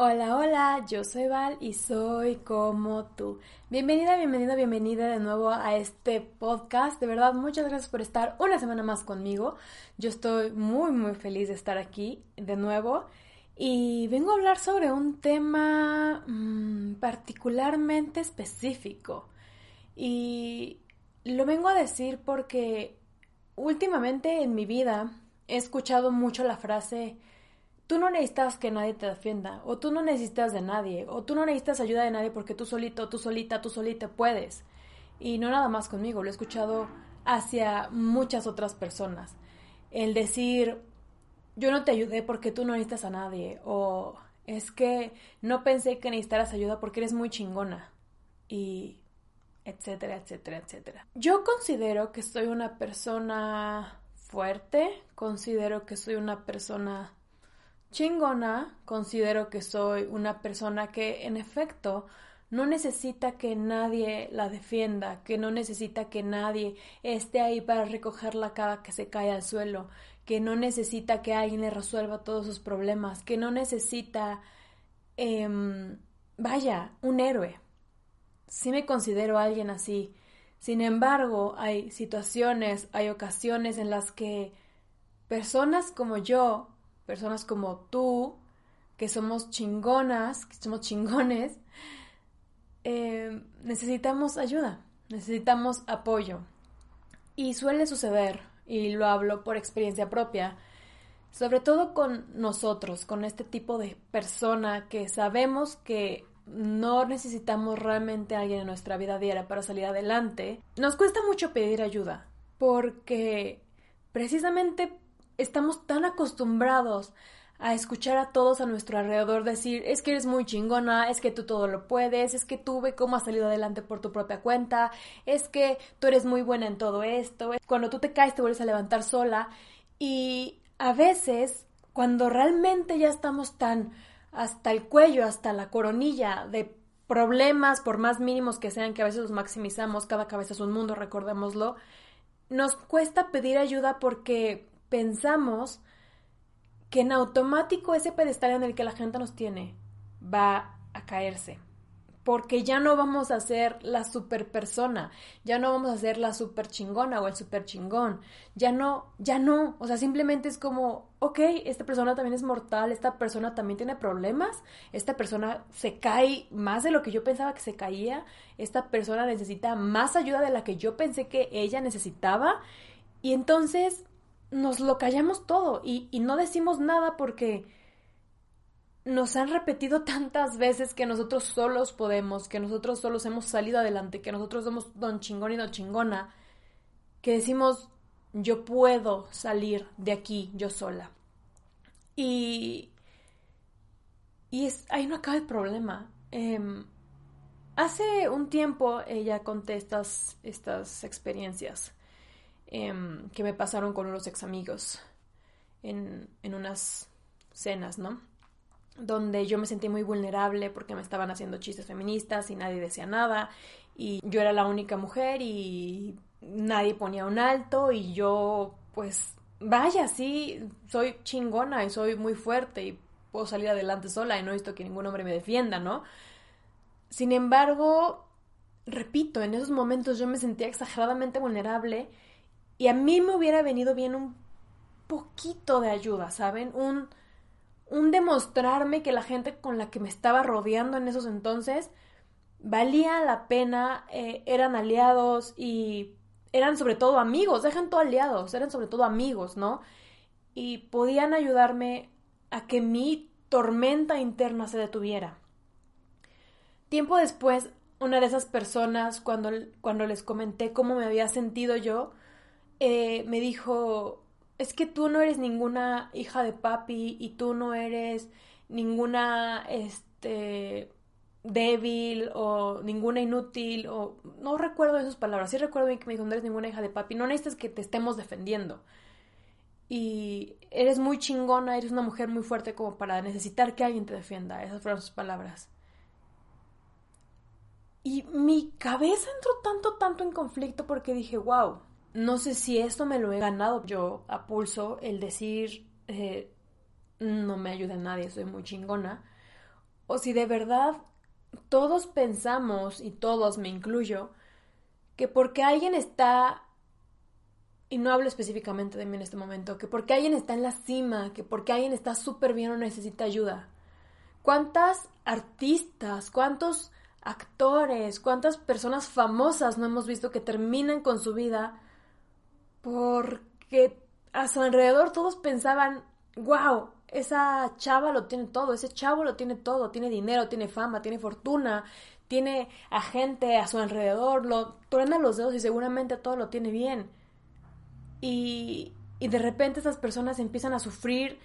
Hola, hola, yo soy Val y soy como tú. Bienvenida, bienvenida, bienvenida de nuevo a este podcast. De verdad, muchas gracias por estar una semana más conmigo. Yo estoy muy, muy feliz de estar aquí de nuevo y vengo a hablar sobre un tema mmm, particularmente específico. Y lo vengo a decir porque últimamente en mi vida he escuchado mucho la frase tú no necesitas que nadie te defienda, o tú no necesitas de nadie, o tú no necesitas ayuda de nadie porque tú solito, tú solita, tú solita puedes. Y no nada más conmigo, lo he escuchado hacia muchas otras personas. El decir, yo no te ayudé porque tú no necesitas a nadie, o es que no pensé que necesitaras ayuda porque eres muy chingona, y etcétera, etcétera, etcétera. Yo considero que soy una persona fuerte, considero que soy una persona chingona, considero que soy una persona que en efecto no necesita que nadie la defienda, que no necesita que nadie esté ahí para recogerla cada que se cae al suelo, que no necesita que alguien le resuelva todos sus problemas, que no necesita, eh, vaya, un héroe. Sí me considero alguien así. Sin embargo, hay situaciones, hay ocasiones en las que personas como yo personas como tú, que somos chingonas, que somos chingones, eh, necesitamos ayuda, necesitamos apoyo. Y suele suceder, y lo hablo por experiencia propia, sobre todo con nosotros, con este tipo de persona que sabemos que no necesitamos realmente a alguien en nuestra vida diaria para salir adelante, nos cuesta mucho pedir ayuda, porque precisamente estamos tan acostumbrados a escuchar a todos a nuestro alrededor decir, es que eres muy chingona, es que tú todo lo puedes, es que tú ve cómo has salido adelante por tu propia cuenta, es que tú eres muy buena en todo esto, cuando tú te caes te vuelves a levantar sola. Y a veces cuando realmente ya estamos tan hasta el cuello, hasta la coronilla de problemas, por más mínimos que sean, que a veces los maximizamos, cada cabeza es un mundo, recordémoslo, nos cuesta pedir ayuda porque pensamos que en automático ese pedestal en el que la gente nos tiene va a caerse. Porque ya no vamos a ser la super persona, ya no vamos a ser la super chingona o el super chingón, ya no, ya no, o sea, simplemente es como, ok, esta persona también es mortal, esta persona también tiene problemas, esta persona se cae más de lo que yo pensaba que se caía, esta persona necesita más ayuda de la que yo pensé que ella necesitaba, y entonces nos lo callamos todo y, no decimos nada porque nos han repetido tantas veces que nosotros solos podemos, que nosotros solos hemos salido adelante, que nosotros somos don chingón y don chingona, que decimos, yo puedo salir de aquí yo sola. Y, y es, ahí no acaba el problema. Em, hace un tiempo ella conté estas experiencias Em, que me pasaron con unos ex amigos en, en unas cenas, ¿no? Donde yo me sentí muy vulnerable porque me estaban haciendo chistes feministas y nadie decía nada y yo era la única mujer y nadie ponía un alto y yo pues vaya, sí, soy chingona y soy muy fuerte y puedo salir adelante sola y no he visto que ningún hombre me defienda, ¿no? Sin embargo, repito, en esos momentos yo me sentía exageradamente vulnerable y a mí me hubiera venido bien un poquito de ayuda, ¿saben? Un, un demostrarme que la gente con la que me estaba rodeando en esos entonces valía la pena, eh, eran aliados y eran sobre todo amigos, dejan todo aliados, eran sobre todo amigos, ¿no? Y podían ayudarme a que mi tormenta interna se detuviera. Tiempo después, una de esas personas, cuando, cuando les comenté cómo me había sentido yo, eh, me dijo, es que tú no eres ninguna hija de papi y tú no eres ninguna, este, débil o ninguna inútil o no recuerdo esas palabras, sí recuerdo que me dijo, no eres ninguna hija de papi, no necesitas que te estemos defendiendo. y eres muy chingona, eres una mujer muy fuerte como para necesitar que alguien te defienda. Esas fueron sus palabras. Y mi cabeza entró tanto, tanto en conflicto porque dije, wow, no sé si esto me lo he ganado yo a pulso, el decir, eh, no me ayuda nadie, soy muy chingona, o si de verdad todos pensamos, y todos me incluyo, que porque alguien está, y no hablo específicamente de mí en este momento, que porque alguien está en la cima, que porque alguien está súper bien o necesita ayuda. ¿Cuántas artistas, cuántos actores, cuántas personas famosas no hemos visto que terminan con su vida porque a su alrededor todos pensaban, wow, esa chava lo tiene todo, ese chavo lo tiene todo, tiene dinero, tiene fama, tiene fortuna, tiene a gente a su alrededor, lo truena los dedos y seguramente todo lo tiene bien. Y, y de repente esas personas empiezan a sufrir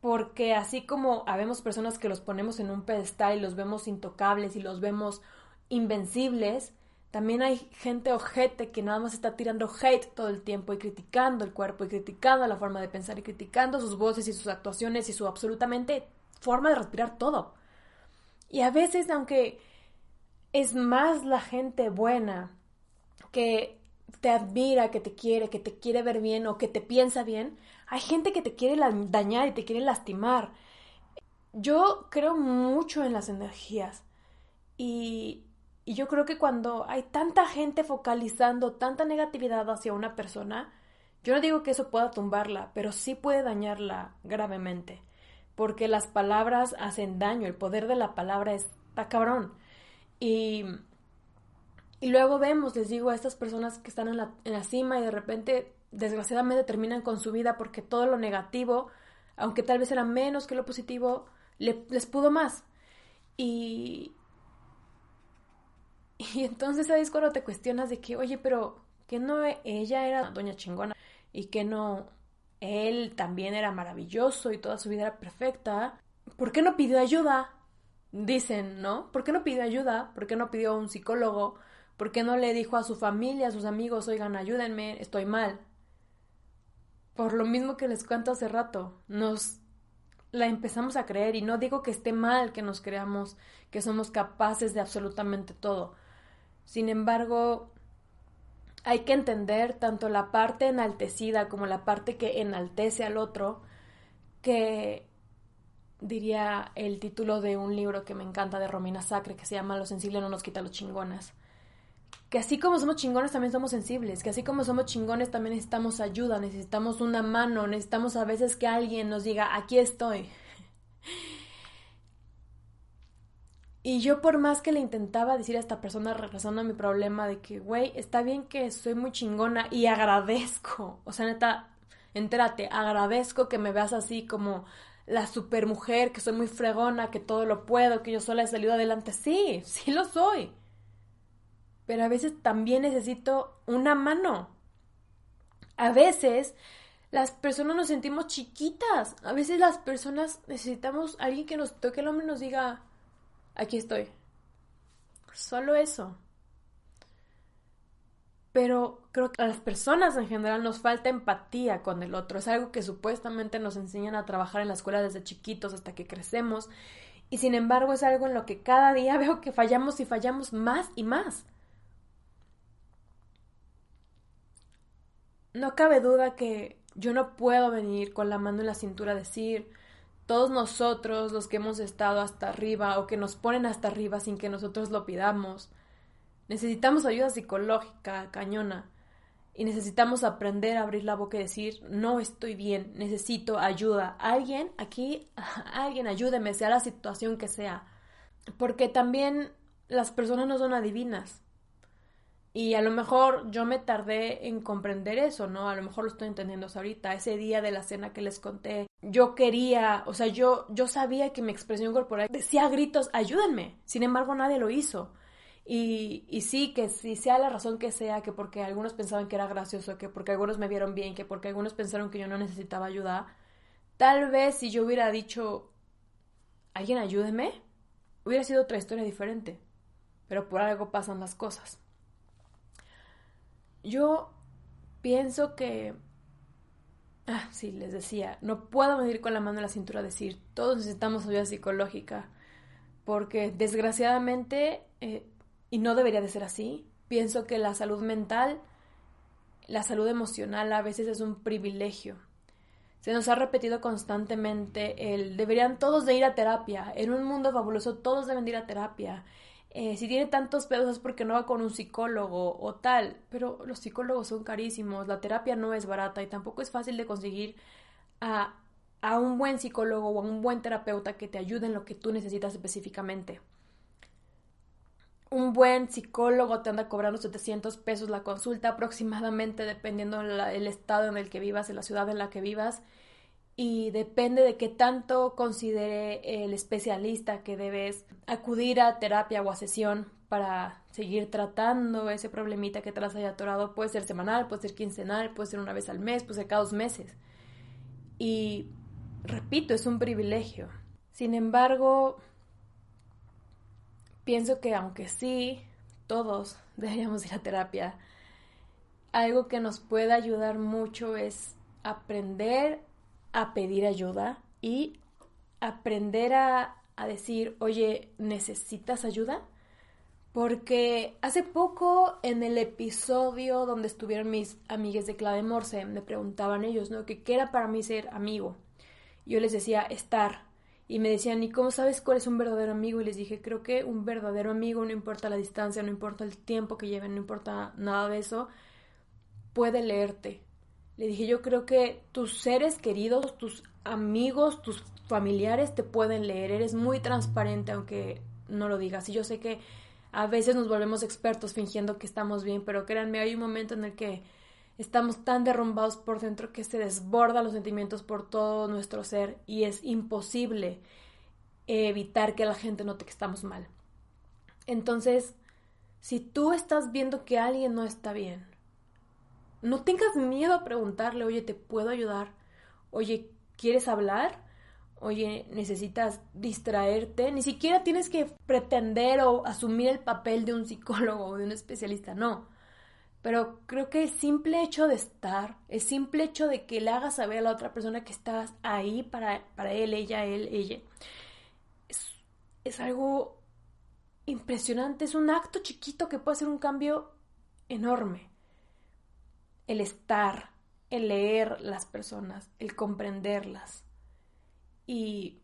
porque así como habemos personas que los ponemos en un pedestal y los vemos intocables y los vemos invencibles, también hay gente ojete que nada más está tirando hate todo el tiempo y criticando el cuerpo y criticando la forma de pensar y criticando sus voces y sus actuaciones y su absolutamente forma de respirar todo. Y a veces, aunque es más la gente buena que te admira, que te quiere, que te quiere ver bien o que te piensa bien, hay gente que te quiere dañar y te quiere lastimar. Yo creo mucho en las energías y, y yo creo que cuando hay tanta gente focalizando tanta negatividad hacia una persona, yo no digo que eso pueda tumbarla, pero sí puede dañarla gravemente, porque las palabras hacen daño, el poder de la palabra está cabrón. Y, y luego vemos, les digo, a estas personas que están en la, en la cima y de repente, desgraciadamente, terminan con su vida porque todo lo negativo, aunque tal vez era menos que lo positivo, les pudo más. Y, y entonces ahí es cuando te cuestionas de que, oye, pero que no ella era doña chingona y que no él también era maravilloso y toda su vida era perfecta. ¿Por qué no pidió ayuda? Dicen, ¿no? ¿Por qué no pidió ayuda? ¿Por qué no pidió un psicólogo? ¿Por qué no le dijo a su familia, a sus amigos, oigan, ayúdenme, estoy mal? Por lo mismo que les cuento hace rato, nos la empezamos a creer y no digo que esté mal que nos creamos que somos capaces de absolutamente todo, sin embargo, hay que entender tanto la parte enaltecida como la parte que enaltece al otro, que diría el título de un libro que me encanta de Romina Sacre, que se llama Lo sensible no nos quita los chingones. Que así como somos chingones también somos sensibles, que así como somos chingones también necesitamos ayuda, necesitamos una mano, necesitamos a veces que alguien nos diga, aquí estoy. Y yo por más que le intentaba decir a esta persona regresando mi problema de que, güey, está bien que soy muy chingona y agradezco, o sea, neta, entérate, agradezco que me veas así como la super mujer, que soy muy fregona, que todo lo puedo, que yo sola he salido adelante. Sí, sí lo soy. Pero a veces también necesito una mano. A veces las personas nos sentimos chiquitas. A veces las personas necesitamos alguien que nos toque el hombro y nos diga, aquí estoy. Solo eso. Pero creo que a las personas en general nos falta empatía con el otro. Es algo que supuestamente nos enseñan a trabajar en la escuela desde chiquitos hasta que crecemos. Y sin embargo es algo en lo que cada día veo que fallamos y fallamos más y más. No cabe duda que yo no puedo venir con la mano en la cintura a decir, todos nosotros, los que hemos estado hasta arriba o que nos ponen hasta arriba sin que nosotros lo pidamos, necesitamos ayuda psicológica, cañona. Y necesitamos aprender a abrir la boca y decir, no estoy bien, necesito ayuda. Alguien aquí, alguien ayúdeme, sea la situación que sea. Porque también las personas no son adivinas. Y a lo mejor yo me tardé en comprender eso, ¿no? A lo mejor lo estoy entendiendo ahorita. Ese día de la cena que les conté, yo quería, o sea, yo, yo sabía que mi expresión corporal decía gritos, ayúdenme. Sin embargo, nadie lo hizo. Y, y sí, que si sea la razón que sea, que porque algunos pensaban que era gracioso, que porque algunos me vieron bien, que porque algunos pensaron que yo no necesitaba ayuda, tal vez si yo hubiera dicho, alguien ayúdeme, hubiera sido otra historia diferente. Pero por algo pasan las cosas. Yo pienso que ah, sí, les decía, no puedo venir con la mano en la cintura a decir, todos necesitamos ayuda psicológica, porque desgraciadamente, eh, y no debería de ser así, pienso que la salud mental, la salud emocional a veces es un privilegio. Se nos ha repetido constantemente el deberían todos de ir a terapia. En un mundo fabuloso todos deben de ir a terapia. Eh, si tiene tantos pedos es porque no va con un psicólogo o tal. Pero los psicólogos son carísimos, la terapia no es barata y tampoco es fácil de conseguir a, a un buen psicólogo o a un buen terapeuta que te ayude en lo que tú necesitas específicamente un buen psicólogo te anda cobrando 700 pesos la consulta aproximadamente dependiendo del estado en el que vivas, en la ciudad en la que vivas y depende de qué tanto considere el especialista que debes acudir a terapia o a sesión para seguir tratando ese problemita que te las haya atorado. Puede ser semanal, puede ser quincenal, puede ser una vez al mes, puede ser cada dos meses. Y repito, es un privilegio. Sin embargo, pienso que aunque sí, todos deberíamos ir a terapia, algo que nos puede ayudar mucho es aprender a pedir ayuda y aprender a, a decir, oye, ¿necesitas ayuda? Porque hace poco en el episodio donde estuvieron mis amigues de clave Morse, me preguntaban ellos, ¿no? Que qué era para mí ser amigo. Yo les decía estar, y me decían, ¿y cómo sabes cuál es un verdadero amigo? Y les dije, creo que un verdadero amigo, no importa la distancia, no importa el tiempo que lleven, no importa nada de eso, puede leerte. Le dije, yo creo que tus seres queridos, tus amigos, tus familiares te pueden leer. Eres muy transparente aunque no lo digas. Y yo sé que a veces nos volvemos expertos fingiendo que estamos bien, pero créanme, hay un momento en el que estamos tan derrumbados por dentro que se desbordan los sentimientos por todo nuestro ser y es imposible evitar que la gente note que estamos mal. Entonces, si tú estás viendo que alguien no está bien, no tengas miedo a preguntarle, oye, ¿te puedo ayudar? Oye, ¿quieres hablar? Oye, necesitas distraerte. Ni siquiera tienes que pretender o asumir el papel de un psicólogo o de un especialista, no pero creo que el simple hecho de estar, el simple hecho de que le hagas saber a la otra persona que estás ahí para, para él, ella, él, ella, es, es algo impresionante, es un acto chiquito que puede hacer un cambio enorme. El estar, el leer las personas, el comprenderlas. Y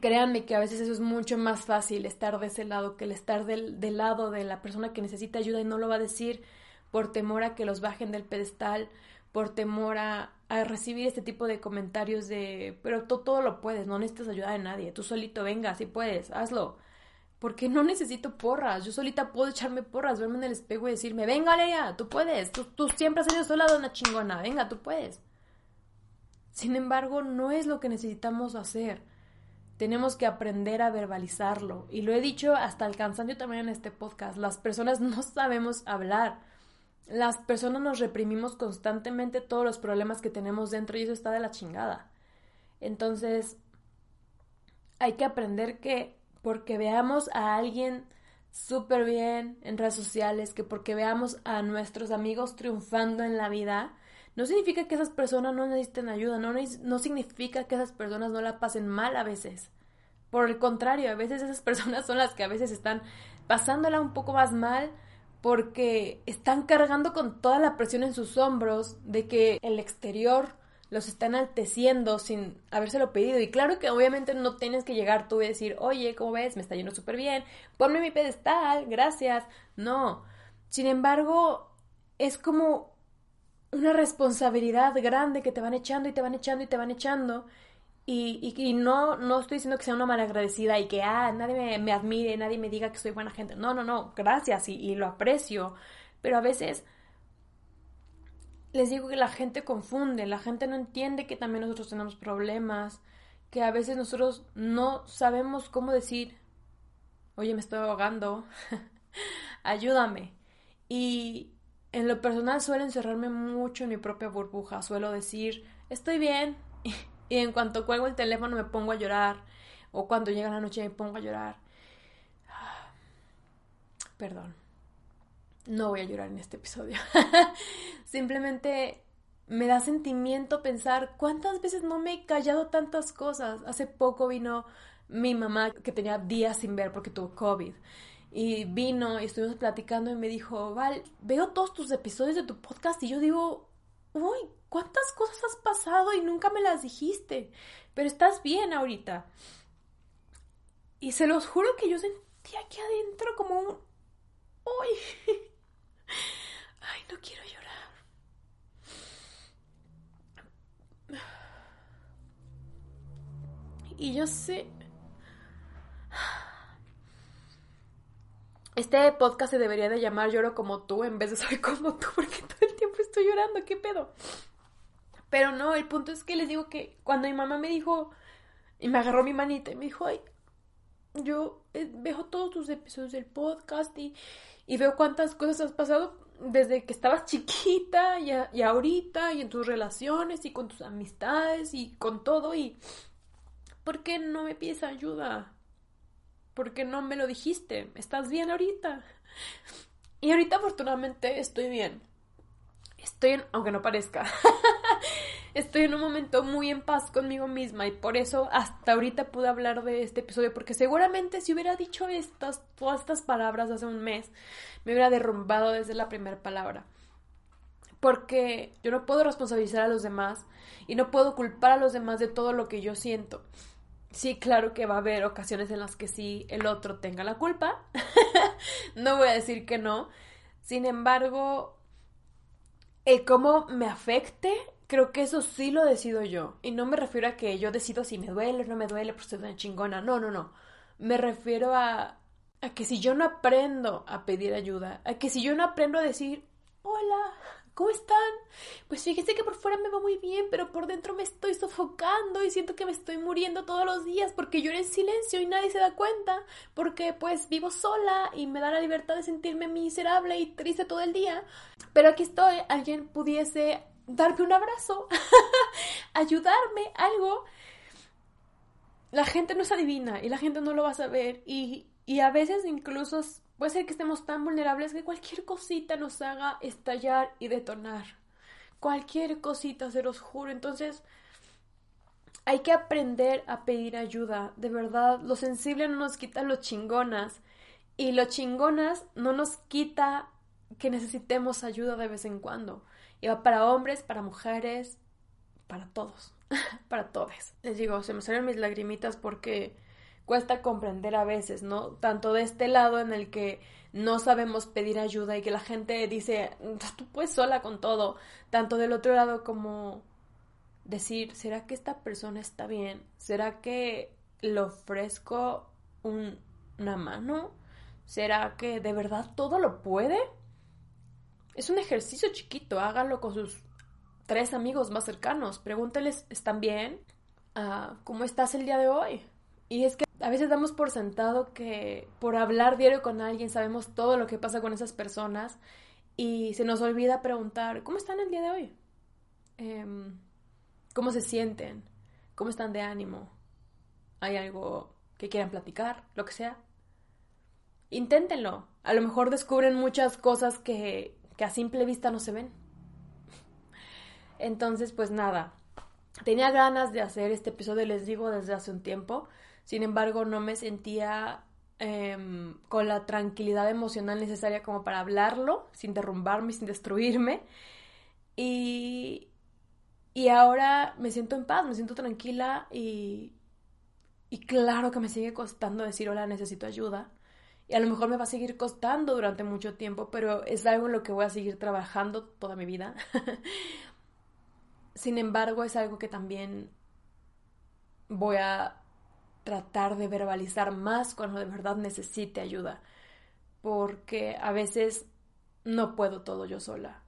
créanme que a veces eso es mucho más fácil, estar de ese lado, que el estar del, del, lado de la persona que necesita ayuda y no lo va a decir por temor a que los bajen del pedestal, por temor a, a recibir este tipo de comentarios de, pero tú todo lo puedes, no necesitas ayuda de nadie, tú solito venga, si puedes, hazlo. Porque no necesito porras, yo solita puedo echarme porras, verme en el espejo y decirme, venga Leia, tú puedes, tú, siempre has sido sola una chingona, venga, tú puedes. Sin embargo, no es lo que necesitamos hacer tenemos que aprender a verbalizarlo. Y lo he dicho hasta el cansancio también en este podcast. Las personas no sabemos hablar. Las personas nos reprimimos constantemente todos los problemas que tenemos dentro y eso está de la chingada. Entonces, hay que aprender que porque veamos a alguien súper bien en redes sociales, que porque veamos a nuestros amigos triunfando en la vida, no significa que esas personas no necesiten ayuda, no, no significa que esas personas no la pasen mal a veces. Por el contrario, a veces esas personas son las que a veces están pasándola un poco más mal porque están cargando con toda la presión en sus hombros de que el exterior los está enalteciendo sin habérselo pedido. Y claro que obviamente no tienes que llegar tú y decir, oye, ¿cómo ves? Me está yendo súper bien, ponme mi pedestal, gracias. No. Sin embargo, es como una responsabilidad grande que te van echando y te van echando y te van echando. Y, no, no estoy diciendo que sea una malagradecida y que ah, nadie me, admire, nadie me diga que soy buena gente. No, no, no, gracias y, y lo aprecio. Pero a veces les digo que la gente confunde, la gente no entiende que también nosotros tenemos problemas, que a veces nosotros no sabemos cómo decir, oye, me estoy ahogando, ayúdame. Y en lo personal suelo encerrarme mucho en mi propia burbuja, suelo decir, estoy bien. Y en cuanto cuelgo el teléfono me pongo a llorar. O cuando llega la noche me pongo a llorar. Perdón. No voy a llorar en este episodio. Simplemente me da sentimiento pensar cuántas veces no me he callado tantas cosas. Hace poco vino mi mamá que tenía días sin ver porque tuvo COVID. Y vino y estuvimos platicando y me dijo, Val, veo todos tus episodios de tu podcast y yo digo, uy, ¿cuántas cosas has pasado y nunca me las dijiste? Pero estás bien ahorita. Y se los juro que yo sentí aquí adentro como un... Uy. No quiero llorar. Y yo sé... Este podcast se debería de llamar Lloro como tú en vez de Soy como tú, porque todo el tiempo estoy llorando, ¿qué pedo? Pero no, el punto es que les digo que cuando mi mamá me dijo, y me agarró mi manita y me dijo, ay, yo eh, veo todos tus episodios del podcast y, y veo cuántas cosas has pasado desde que estabas chiquita y, ahorita y en tus relaciones y con tus amistades y con todo y ¿por qué no me pides ayuda? ¿Por qué no me lo dijiste? ¿Estás bien ahorita? Y ahorita afortunadamente estoy bien. Estoy en, aunque no parezca, estoy en un momento muy en paz conmigo misma y por eso hasta ahorita pude hablar de este episodio porque seguramente si hubiera dicho estas, todas estas palabras hace un mes, me hubiera derrumbado desde la primera palabra. Porque yo no puedo responsabilizar a los demás y no puedo culpar a los demás de todo lo que yo siento. Sí, claro que va a haber ocasiones en las que sí el otro tenga la culpa. no voy a decir que no. Sin embargo, el cómo me afecte, creo que eso sí lo decido yo. Y no me refiero a que yo decido si me duele o no me duele, porque soy una chingona. No, no, no. Me refiero a, a que si yo no aprendo a pedir ayuda, a que si yo no aprendo a decir, hola, ¿Cómo están? Pues fíjese que por fuera me va muy bien, pero por dentro me estoy sofocando y siento que me estoy muriendo todos los días porque lloro en silencio y nadie se da cuenta, porque pues vivo sola y me da la libertad de sentirme miserable y triste todo el día. Pero aquí estoy, alguien pudiese darme un abrazo, ayudarme, algo. La gente no es adivina y la gente no lo va a saber y, y a veces incluso Puede ser que estemos tan vulnerables que cualquier cosita nos haga estallar y detonar. Cualquier cosita, se los juro. Entonces, hay que aprender a pedir ayuda. De verdad, lo sensible no nos quita lo chingonas. Y lo chingonas no nos quita que necesitemos ayuda de vez en cuando. Y va para hombres, para mujeres, para todos. para todos. Les digo, se me salen mis lagrimitas porque cuesta comprender a veces, ¿no? Tanto de este lado en el que no sabemos pedir ayuda y que la gente dice, tú puedes sola con todo, tanto del otro lado como decir, ¿será que esta persona está bien? ¿Será que le ofrezco una mano? ¿Será que de verdad todo lo puede? Es un ejercicio chiquito, hágalo con sus tres amigos más cercanos, pregúnteles, ¿están bien? Ah, ¿Cómo estás el día de hoy? Y es que a veces damos por sentado que por hablar diario con alguien sabemos todo lo que pasa con esas personas y se nos olvida preguntar, ¿cómo están el día de hoy? Em, ¿Cómo se sienten? ¿Cómo están de ánimo? ¿Hay algo que quieran platicar? Lo que sea. Inténtenlo. A lo mejor descubren muchas cosas que, que a simple vista no se ven. Entonces, pues nada. Tenía ganas de hacer este episodio, les digo, desde hace un tiempo. Sin embargo, no me sentía em, con la tranquilidad emocional necesaria como para hablarlo, sin derrumbarme, sin destruirme. Y, y ahora me siento en paz, me siento tranquila y, y claro que me sigue costando decir hola, necesito ayuda. Y a lo mejor me va a seguir costando durante mucho tiempo, pero es algo en lo que voy a seguir trabajando toda mi vida. Sin embargo, es algo que también voy a tratar de verbalizar más cuando de verdad necesite ayuda, porque a veces no puedo todo yo sola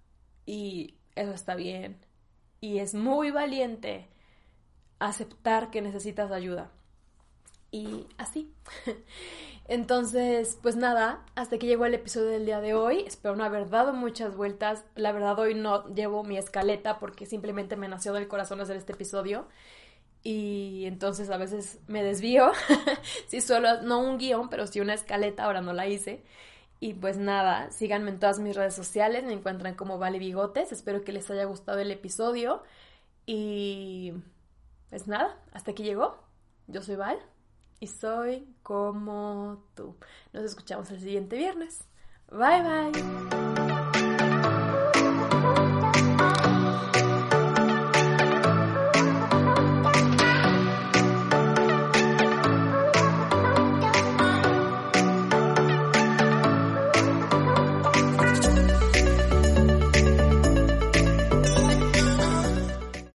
y eso está bien y es muy valiente aceptar que necesitas ayuda. Y así. Entonces, pues nada, hasta que llegó el episodio del día de hoy. Espero no haber dado muchas vueltas. La verdad, hoy no llevo mi escaleta porque simplemente me nació del corazón hacer este episodio. Y entonces a veces me desvío. sí, solo, no un guion, pero sí una escaleta. Ahora no la hice. Y pues nada, síganme en todas mis redes sociales. Me encuentran como Vale Bigotes. Espero que les haya gustado el episodio. Y pues nada, hasta aquí llegó. Yo soy Val y soy como tú. Nos escuchamos el siguiente viernes. Bye bye.